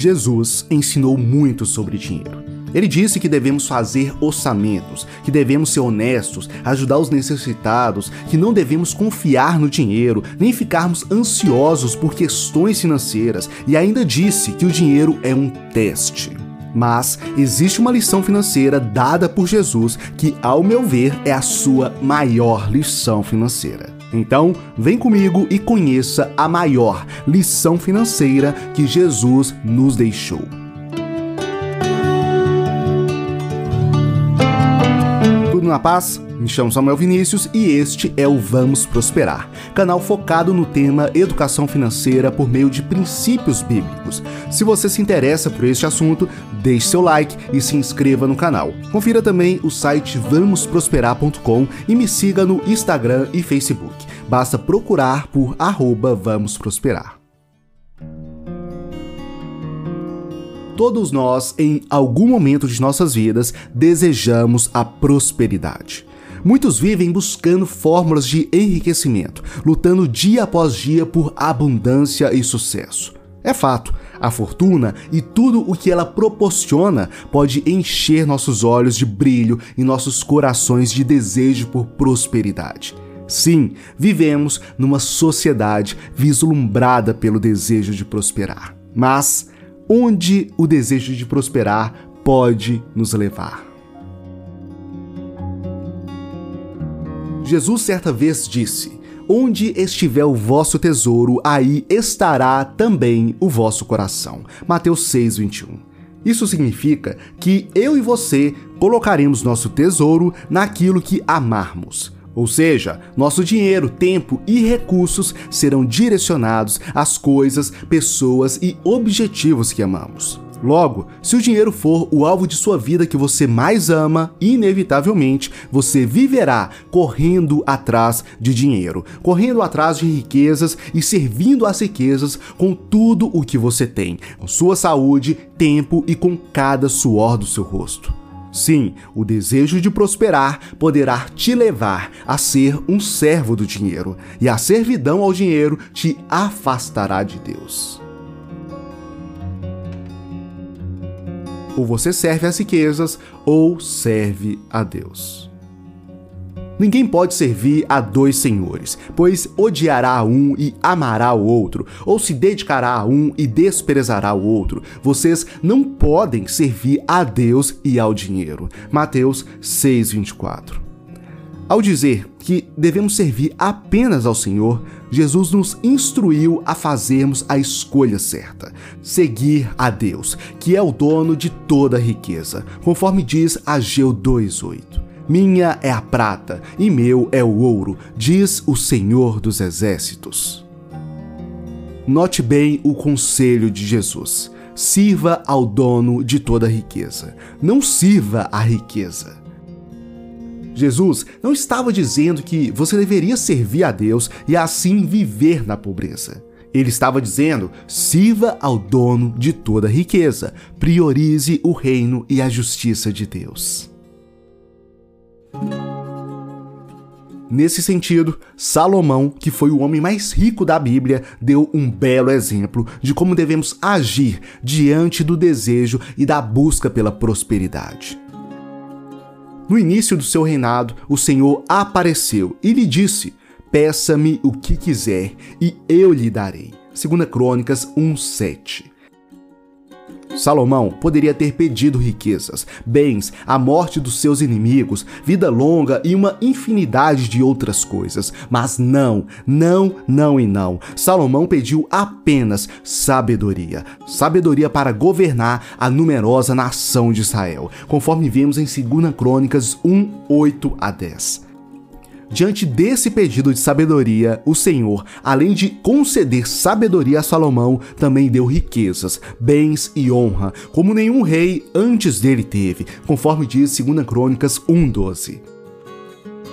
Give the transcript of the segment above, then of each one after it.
Jesus ensinou muito sobre dinheiro. Ele disse que devemos fazer orçamentos, que devemos ser honestos, ajudar os necessitados, que não devemos confiar no dinheiro, nem ficarmos ansiosos por questões financeiras, e ainda disse que o dinheiro é um teste. Mas existe uma lição financeira dada por Jesus que, ao meu ver, é a sua maior lição financeira. Então, vem comigo e conheça a maior lição financeira que Jesus nos deixou. Na paz? Me chamo Samuel Vinícius e este é o Vamos Prosperar, canal focado no tema educação financeira por meio de princípios bíblicos. Se você se interessa por este assunto, deixe seu like e se inscreva no canal. Confira também o site vamosprosperar.com e me siga no Instagram e Facebook. Basta procurar por arroba Vamos Prosperar. Todos nós, em algum momento de nossas vidas, desejamos a prosperidade. Muitos vivem buscando fórmulas de enriquecimento, lutando dia após dia por abundância e sucesso. É fato, a fortuna e tudo o que ela proporciona pode encher nossos olhos de brilho e nossos corações de desejo por prosperidade. Sim, vivemos numa sociedade vislumbrada pelo desejo de prosperar. Mas onde o desejo de prosperar pode nos levar? Jesus certa vez disse: Onde estiver o vosso tesouro, aí estará também o vosso coração. Mateus 6:21. Isso significa que eu e você colocaremos nosso tesouro naquilo que amarmos. Ou seja, nosso dinheiro, tempo e recursos serão direcionados às coisas, pessoas e objetivos que amamos. Logo, se o dinheiro for o alvo de sua vida que você mais ama, inevitavelmente você viverá correndo atrás de dinheiro, correndo atrás de riquezas e servindo às riquezas com tudo o que você tem, com sua saúde, tempo e com cada suor do seu rosto. Sim, o desejo de prosperar poderá te levar a ser um servo do dinheiro, e a servidão ao dinheiro te afastará de Deus. Ou você serve às riquezas, ou serve a Deus. Ninguém pode servir a dois senhores, pois odiará um e amará o outro, ou se dedicará a um e desprezará o outro. Vocês não podem servir a Deus e ao dinheiro. Mateus 6:24. Ao dizer que devemos servir apenas ao Senhor, Jesus nos instruiu a fazermos a escolha certa, seguir a Deus, que é o dono de toda a riqueza, conforme diz Ageu 2:8. Minha é a prata e meu é o ouro, diz o Senhor dos Exércitos. Note bem o conselho de Jesus. Sirva ao dono de toda riqueza, não sirva a riqueza. Jesus não estava dizendo que você deveria servir a Deus e assim viver na pobreza. Ele estava dizendo: sirva ao dono de toda riqueza, priorize o reino e a justiça de Deus. Nesse sentido, Salomão, que foi o homem mais rico da Bíblia, deu um belo exemplo de como devemos agir diante do desejo e da busca pela prosperidade. No início do seu reinado, o Senhor apareceu e lhe disse: Peça-me o que quiser e eu lhe darei. 2 Crônicas 1:7. Salomão poderia ter pedido riquezas, bens, a morte dos seus inimigos, vida longa e uma infinidade de outras coisas. Mas não, não, não e não. Salomão pediu apenas sabedoria. Sabedoria para governar a numerosa nação de Israel, conforme vemos em 2 Crônicas 1, 8 a 10. Diante desse pedido de sabedoria, o Senhor, além de conceder sabedoria a Salomão, também deu riquezas, bens e honra, como nenhum rei antes dele teve, conforme diz 2 Crônicas 1:12.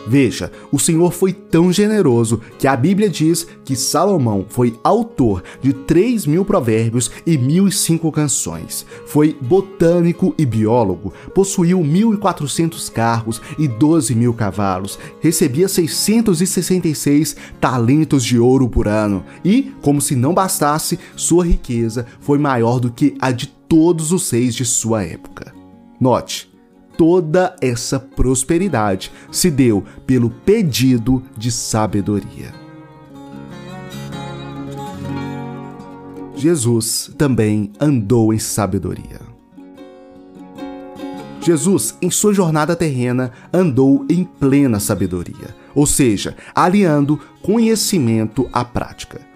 Veja, o Senhor foi tão generoso que a Bíblia diz que Salomão foi autor de 3 mil provérbios e 1.005 canções. Foi botânico e biólogo, possuiu 1.400 carros e 12 mil cavalos, recebia 666 talentos de ouro por ano e, como se não bastasse, sua riqueza foi maior do que a de todos os reis de sua época. Note, toda essa prosperidade se deu pelo pedido de sabedoria. Jesus também andou em sabedoria. Jesus, em sua jornada terrena, andou em plena sabedoria, ou seja, aliando conhecimento à prática.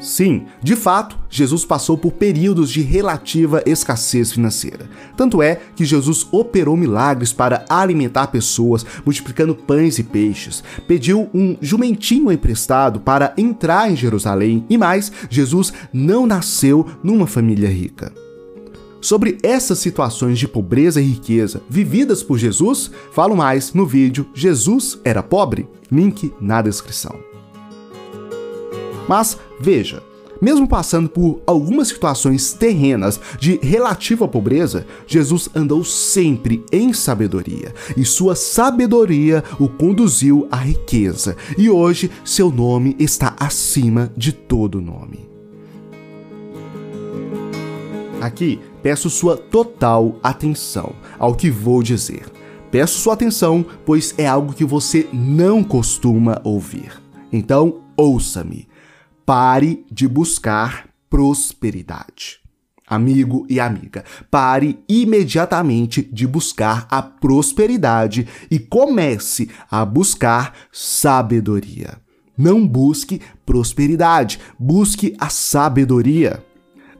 Sim, de fato, Jesus passou por períodos de relativa escassez financeira. Tanto é que Jesus operou milagres para alimentar pessoas, multiplicando pães e peixes. Pediu um jumentinho emprestado para entrar em Jerusalém e mais, Jesus não nasceu numa família rica. Sobre essas situações de pobreza e riqueza vividas por Jesus, falo mais no vídeo Jesus era pobre? Link na descrição. Mas veja, mesmo passando por algumas situações terrenas de relativa pobreza, Jesus andou sempre em sabedoria, e sua sabedoria o conduziu à riqueza, e hoje seu nome está acima de todo nome. Aqui peço sua total atenção ao que vou dizer. Peço sua atenção, pois é algo que você não costuma ouvir. Então, ouça-me. Pare de buscar prosperidade. Amigo e amiga, pare imediatamente de buscar a prosperidade e comece a buscar sabedoria. Não busque prosperidade, busque a sabedoria.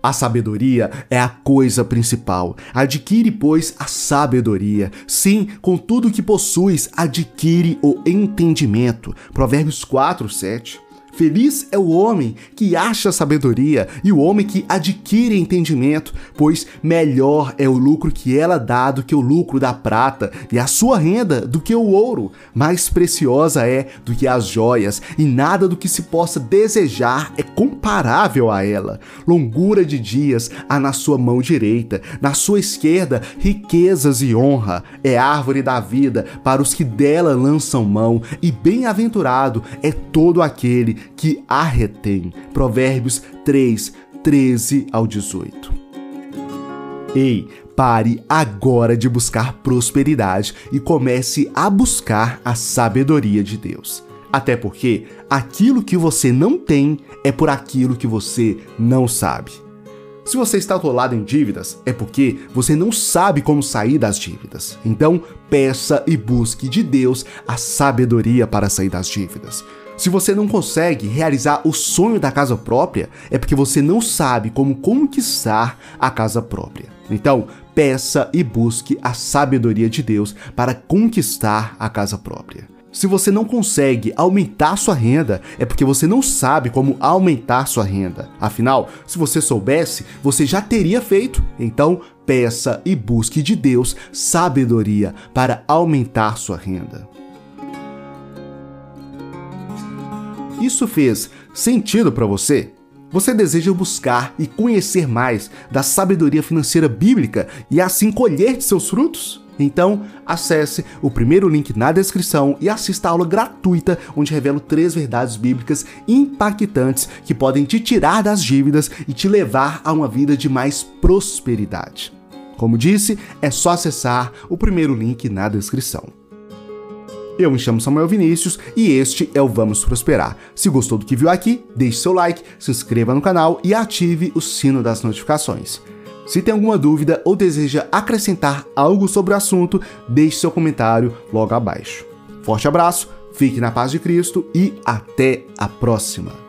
A sabedoria é a coisa principal. Adquire, pois, a sabedoria. Sim, com tudo que possuis, adquire o entendimento. Provérbios 4, 7. Feliz é o homem que acha sabedoria e o homem que adquire entendimento, pois melhor é o lucro que ela dá do que o lucro da prata, e a sua renda do que o ouro. Mais preciosa é do que as joias, e nada do que se possa desejar é comparável a ela. Longura de dias há na sua mão direita, na sua esquerda, riquezas e honra. É árvore da vida para os que dela lançam mão, e bem-aventurado é todo aquele que a retém. Provérbios 3, 13 ao 18. Ei, pare agora de buscar prosperidade e comece a buscar a sabedoria de Deus. Até porque aquilo que você não tem é por aquilo que você não sabe. Se você está atolado em dívidas, é porque você não sabe como sair das dívidas. Então, peça e busque de Deus a sabedoria para sair das dívidas. Se você não consegue realizar o sonho da casa própria, é porque você não sabe como conquistar a casa própria. Então, peça e busque a sabedoria de Deus para conquistar a casa própria. Se você não consegue aumentar sua renda, é porque você não sabe como aumentar sua renda. Afinal, se você soubesse, você já teria feito. Então, peça e busque de Deus sabedoria para aumentar sua renda. Isso fez sentido para você? Você deseja buscar e conhecer mais da sabedoria financeira bíblica e assim colher de seus frutos? Então, acesse o primeiro link na descrição e assista a aula gratuita onde revelo três verdades bíblicas impactantes que podem te tirar das dívidas e te levar a uma vida de mais prosperidade. Como disse, é só acessar o primeiro link na descrição. Eu me chamo Samuel Vinícius e este é o Vamos Prosperar. Se gostou do que viu aqui, deixe seu like, se inscreva no canal e ative o sino das notificações. Se tem alguma dúvida ou deseja acrescentar algo sobre o assunto, deixe seu comentário logo abaixo. Forte abraço, fique na paz de Cristo e até a próxima!